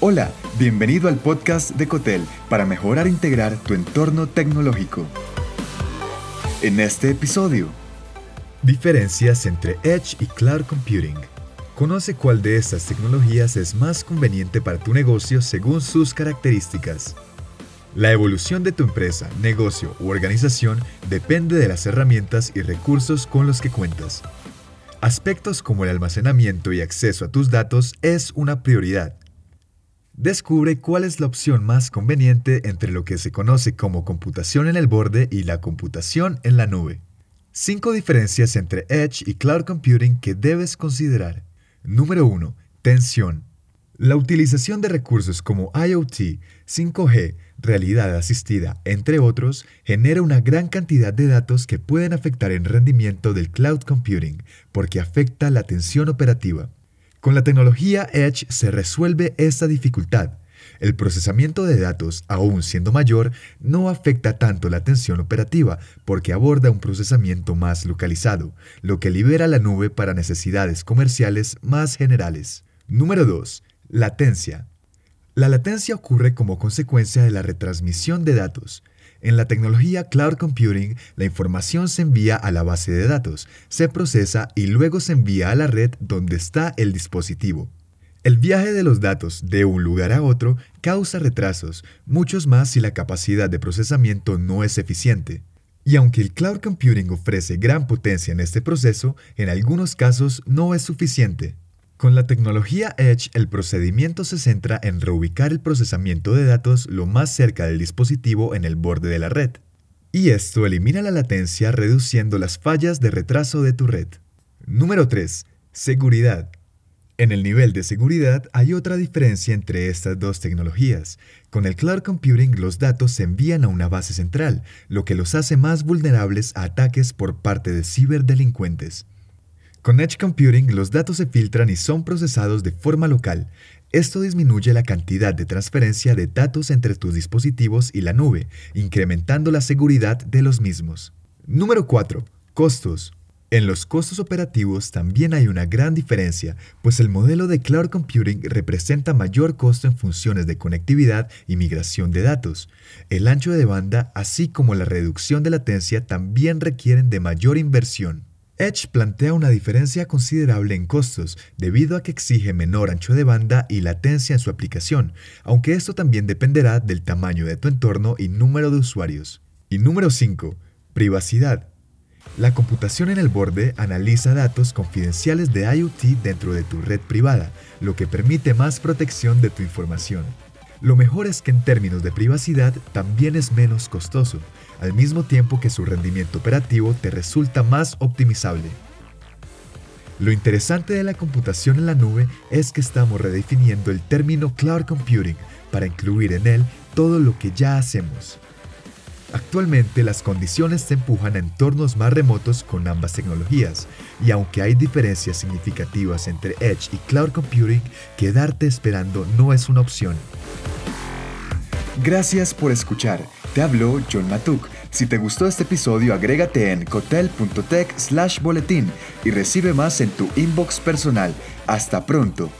Hola, bienvenido al podcast de Cotel para mejorar e integrar tu entorno tecnológico. En este episodio, diferencias entre Edge y Cloud Computing. Conoce cuál de estas tecnologías es más conveniente para tu negocio según sus características. La evolución de tu empresa, negocio u organización depende de las herramientas y recursos con los que cuentas. Aspectos como el almacenamiento y acceso a tus datos es una prioridad. Descubre cuál es la opción más conveniente entre lo que se conoce como computación en el borde y la computación en la nube. Cinco diferencias entre Edge y Cloud Computing que debes considerar. Número 1. Tensión. La utilización de recursos como IoT, 5G, realidad asistida, entre otros, genera una gran cantidad de datos que pueden afectar el rendimiento del cloud computing porque afecta la tensión operativa. Con la tecnología Edge se resuelve esta dificultad. El procesamiento de datos, aún siendo mayor, no afecta tanto la tensión operativa porque aborda un procesamiento más localizado, lo que libera la nube para necesidades comerciales más generales. Número 2. Latencia. La latencia ocurre como consecuencia de la retransmisión de datos. En la tecnología Cloud Computing, la información se envía a la base de datos, se procesa y luego se envía a la red donde está el dispositivo. El viaje de los datos de un lugar a otro causa retrasos, muchos más si la capacidad de procesamiento no es eficiente. Y aunque el cloud computing ofrece gran potencia en este proceso, en algunos casos no es suficiente. Con la tecnología Edge, el procedimiento se centra en reubicar el procesamiento de datos lo más cerca del dispositivo en el borde de la red. Y esto elimina la latencia reduciendo las fallas de retraso de tu red. Número 3. Seguridad. En el nivel de seguridad hay otra diferencia entre estas dos tecnologías. Con el cloud computing los datos se envían a una base central, lo que los hace más vulnerables a ataques por parte de ciberdelincuentes. Con Edge Computing los datos se filtran y son procesados de forma local. Esto disminuye la cantidad de transferencia de datos entre tus dispositivos y la nube, incrementando la seguridad de los mismos. Número 4. Costos. En los costos operativos también hay una gran diferencia, pues el modelo de cloud computing representa mayor costo en funciones de conectividad y migración de datos. El ancho de banda, así como la reducción de latencia, también requieren de mayor inversión. Edge plantea una diferencia considerable en costos debido a que exige menor ancho de banda y latencia en su aplicación, aunque esto también dependerá del tamaño de tu entorno y número de usuarios. Y número 5. Privacidad. La computación en el borde analiza datos confidenciales de IoT dentro de tu red privada, lo que permite más protección de tu información. Lo mejor es que en términos de privacidad también es menos costoso, al mismo tiempo que su rendimiento operativo te resulta más optimizable. Lo interesante de la computación en la nube es que estamos redefiniendo el término cloud computing para incluir en él todo lo que ya hacemos. Actualmente las condiciones se empujan a entornos más remotos con ambas tecnologías, y aunque hay diferencias significativas entre Edge y Cloud Computing, quedarte esperando no es una opción. Gracias por escuchar. Te habló John Matuk. Si te gustó este episodio, agrégate en cotel.tech slash boletín y recibe más en tu inbox personal. Hasta pronto.